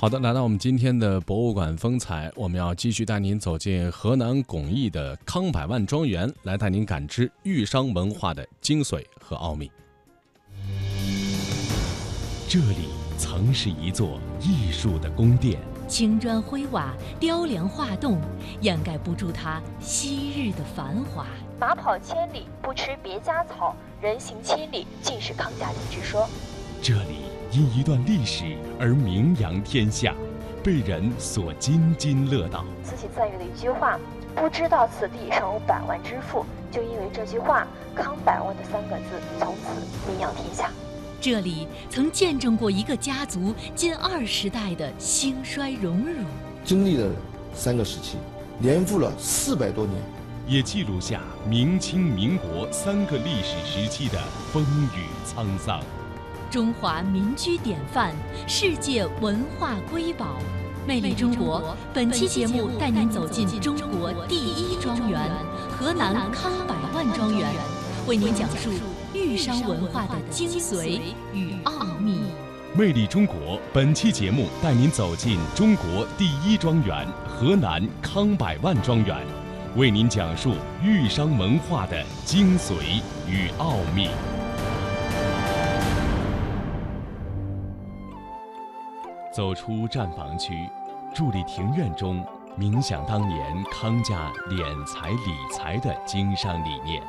好的，来到我们今天的博物馆风采，我们要继续带您走进河南巩义的康百万庄园，来带您感知豫商文化的精髓和奥秘。这里曾是一座艺术的宫殿，青砖灰瓦、雕梁画栋，掩盖不住它昔日的繁华。马跑千里不吃别家草，人行千里尽是康家人之说。这里。因一段历史而名扬天下，被人所津津乐道。慈禧赞誉的一句话：“不知道此地尚有百万之富。”就因为这句话，“康百万”的三个字从此名扬天下。这里曾见证过一个家族近二十代的兴衰荣辱，经历了三个时期，年复了四百多年，也记录下明清民国三个历史时期的风雨沧桑。中华民居典范，世界文化瑰宝，魅力中国。本期节目带您走进中国第一庄园——河南康百万庄园，为您讲述豫商文化的精髓与奥秘。魅力中国，本期节目带您走进中国第一庄园——河南康百万庄园，为您讲述豫商文化的精髓与奥秘。走出站房区，伫立庭院中，冥想当年康家敛财理财的经商理念，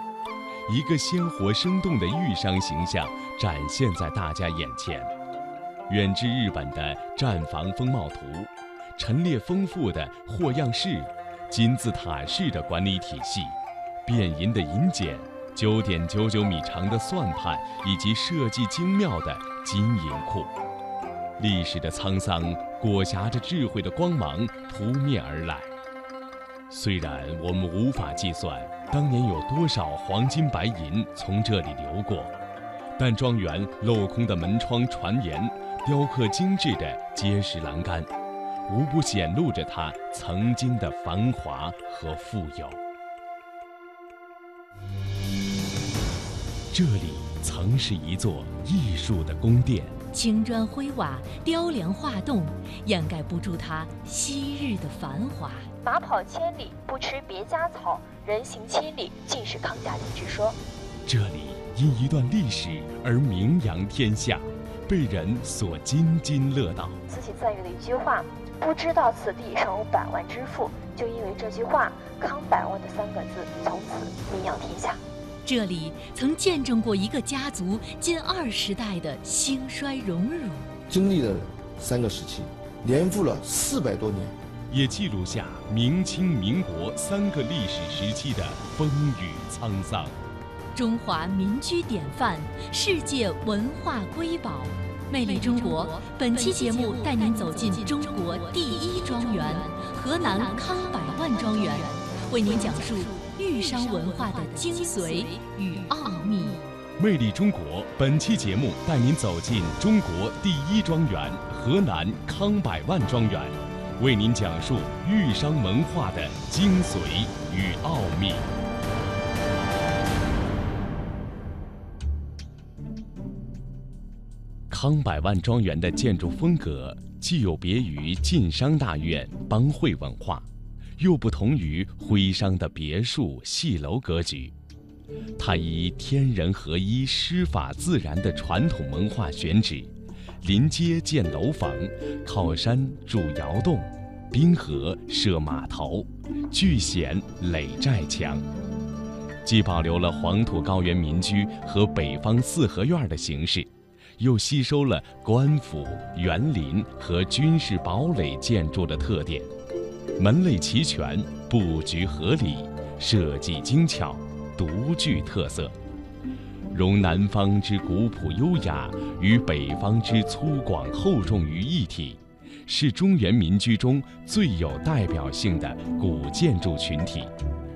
一个鲜活生动的豫商形象展现在大家眼前。远至日本的站房风貌图，陈列丰富的货样式，金字塔式的管理体系，变银的银简，九点九九米长的算盘，以及设计精妙的金银库。历史的沧桑裹挟着智慧的光芒扑面而来。虽然我们无法计算当年有多少黄金白银从这里流过，但庄园镂空的门窗、船檐，雕刻精致的结实栏杆，无不显露着它曾经的繁华和富有。这里曾是一座艺术的宫殿。青砖灰瓦、雕梁画栋，掩盖不住它昔日的繁华。马跑千里不吃别家草，人行千里尽是康家里之说。这里因一段历史而名扬天下，被人所津津乐道。慈禧赞誉的一句话：“不知道此地尚有百万之富。”就因为这句话，“康百万”的三个字从此名扬天下。这里曾见证过一个家族近二十代的兴衰荣辱，经历了三个时期，年复了四百多年，也记录下明清民国三个历史时期的风雨沧桑。中华民居典范，世界文化瑰宝，魅力中国。本期节目带您走进中国第一庄园——河南康百万庄园，为您讲述。豫商文化的精髓与奥秘。魅力中国，本期节目带您走进中国第一庄园——河南康百万庄园，为您讲述豫商文化的精髓与奥秘。康百万庄园的建筑风格既有别于晋商大院帮会文化。又不同于徽商的别墅戏楼格局，它以天人合一、师法自然的传统文化选址，临街建楼房，靠山筑窑洞，滨河设码头，聚险垒寨墙，既保留了黄土高原民居和北方四合院的形式，又吸收了官府、园林和军事堡垒建筑的特点。门类齐全，布局合理，设计精巧，独具特色，融南方之古朴优雅与北方之粗犷厚重于一体，是中原民居中最有代表性的古建筑群体，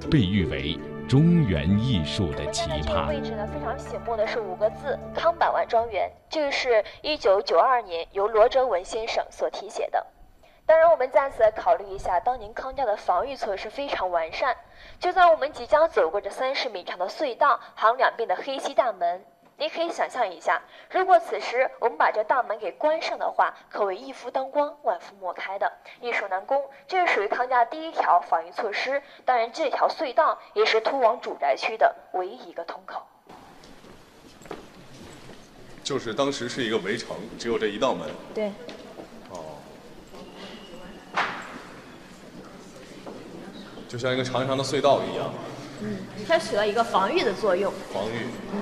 被誉为中原艺术的奇葩。位置呢非常醒目的是五个字：康百万庄园。这个是一九九二年由罗哲文先生所题写的。当然，我们再次来考虑一下，当年康家的防御措施非常完善。就在我们即将走过这三十米长的隧道，还有两边的黑漆大门，你可以想象一下，如果此时我们把这大门给关上的话，可谓一夫当关，万夫莫开的，易守难攻。这是属于康家第一条防御措施。当然，这条隧道也是通往主宅区的唯一一个通口。就是当时是一个围城，只有这一道门。对。就像一个长长的隧道一样。嗯，它起了一个防御的作用。防御。嗯。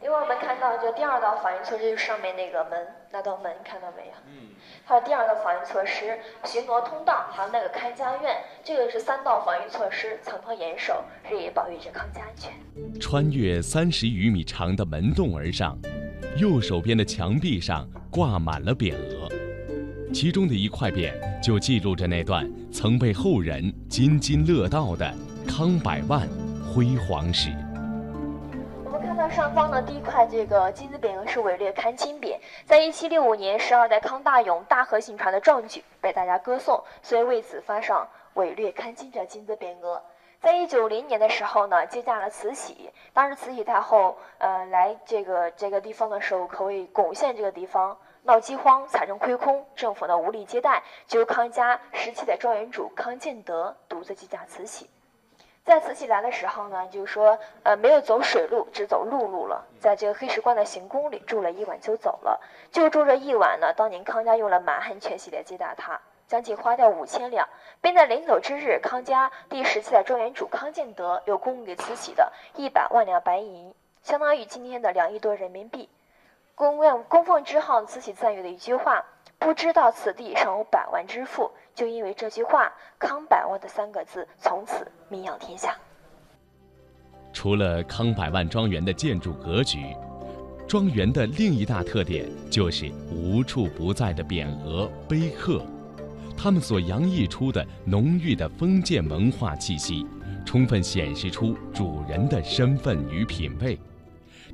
因为我们看到，就第二道防御措施就是上面那个门，那道门看到没有？嗯。还有第二道防御措施，巡逻通道，还有那个看家院，这个是三道防御措施，层层严守，日夜保卫着康家安全。穿越三十余米长的门洞而上，右手边的墙壁上挂满了匾额，其中的一块匾就记录着那段曾被后人津津乐道的康百万辉煌史。我们看到上方的第一块这个金字匾额是伪劣看清匾，在一七六五年十二代康大勇大河行船的壮举被大家歌颂，所以为此发上伪劣看清这金字匾额。在一九零年的时候呢，接驾了慈禧，当时慈禧太后呃来这个这个地方的时候，可谓攻陷这个地方，闹饥荒，财政亏空，政府呢无力接待，就由康家十七代庄园主康建德独自接驾慈禧。在慈禧来的时候呢，就是说，呃，没有走水路，只走陆路了。在这个黑石关的行宫里住了一晚就走了。就住这一晚呢，当年康家用了满汉全席来接待他，将近花掉五千两，并在临走之日，康家第十七代庄园主康建德又供给慈禧的一百万两白银，相当于今天的两亿多人民币。供供奉之后，慈禧赞誉的一句话：“不知道此地尚有百万之富。”就因为这句话，“康百万”的三个字从此名扬天下。除了康百万庄园的建筑格局，庄园的另一大特点就是无处不在的匾额碑刻，它们所洋溢出的浓郁的封建文化气息，充分显示出主人的身份与品位。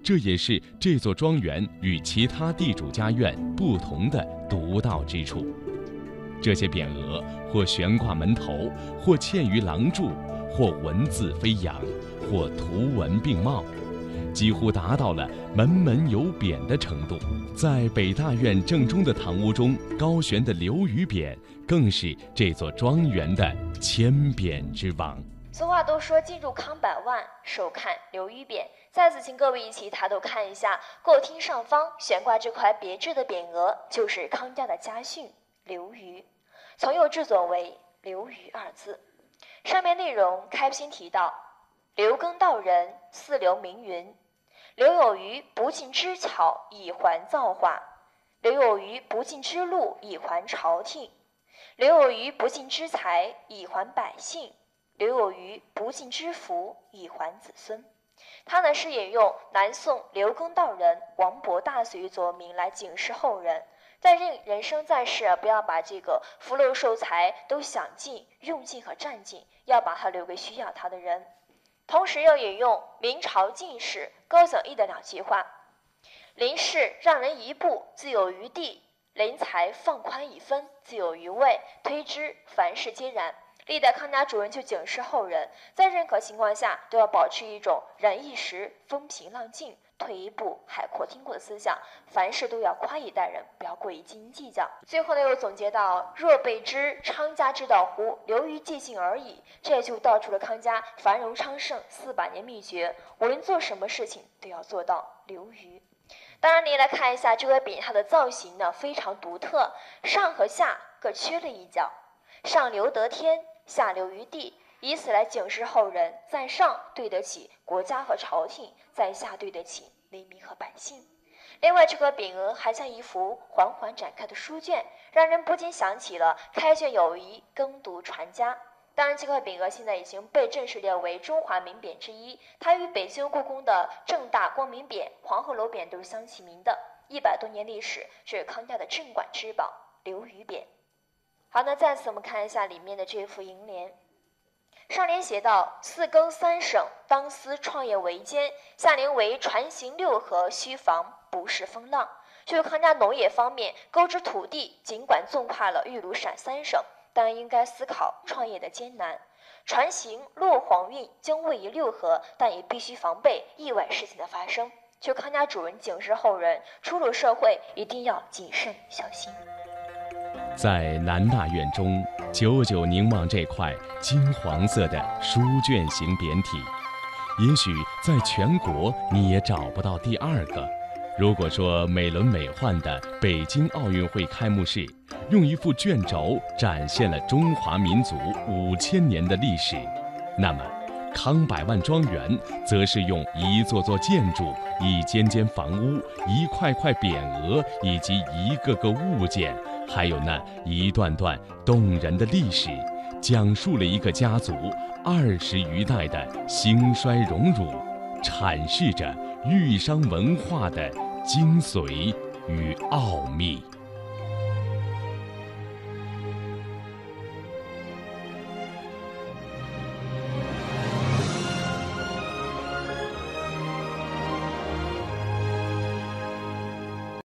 这也是这座庄园与其他地主家院不同的独到之处。这些匾额或悬挂门头，或嵌于廊柱，或文字飞扬，或图文并茂，几乎达到了门门有匾的程度。在北大院正中的堂屋中高悬的刘禹匾，更是这座庄园的千匾之王。俗话都说进入康百万，首看刘禹匾。再次，请各位一起抬头看一下，过厅上方悬挂这块别致的匾额，就是康家的家训“刘禹”。从右至左为“刘禹”二字，上面内容开篇提到：“刘耕道人，四流名云。刘有余不尽之巧，以还造化；刘有余不尽之禄，以还朝廷；刘有余不尽之财，以还百姓；刘有余不尽之福，以还子孙。”他呢是引用南宋刘耕道人王勃大隋作名来警示后人。在人人生在世，不要把这个福禄寿财都享尽、用尽和占尽，要把它留给需要它的人。同时，又引用明朝进士高讲义的两句话：“临事让人一步，自有余地；临财放宽一分，自有余味。”推之，凡事皆然。历代康家主人就警示后人，在任何情况下都要保持一种忍一时、风平浪静。退一步，海阔天空的思想，凡事都要宽以待人，不要过于斤斤计较。最后呢，又总结到：若备知昌家之道乎？流于借信而已。这也就道出了康家繁荣昌盛四百年秘诀。无论做什么事情，都要做到流于。当然，您来看一下这个匾，它的造型呢非常独特，上和下各缺了一角，上留得天，下留于地。以此来警示后人，在上对得起国家和朝廷，在下对得起黎民和百姓。另外，这个匾额还像一幅缓缓展开的书卷，让人不禁想起了“开卷有益，耕读传家”。当然，这块匾额现在已经被正式列为中华名匾之一，它与北京故宫的正大光明匾、黄鹤楼匾都是相齐名的。一百多年历史，是康家的镇馆之宝——刘余匾。好，那再次我们看一下里面的这幅楹联。上联写道：“四更三省，当思创业维艰；下联为船行六合，须防不是风浪。”就是康家农业方面，购置土地尽管纵跨了豫鲁陕三省，但应该思考创业的艰难。船行落黄运将位于六合，但也必须防备意外事情的发生。据康家主人警示后人，初入社会一定要谨慎小心。在南大院中，久久凝望这块金黄色的书卷型匾体，也许在全国你也找不到第二个。如果说美轮美奂的北京奥运会开幕式，用一副卷轴展现了中华民族五千年的历史，那么康百万庄园则是用一座座建筑、一间间房屋、一块块匾额以及一个个物件。还有那一段段动人的历史，讲述了一个家族二十余代的兴衰荣辱，阐释着豫商文化的精髓与奥秘。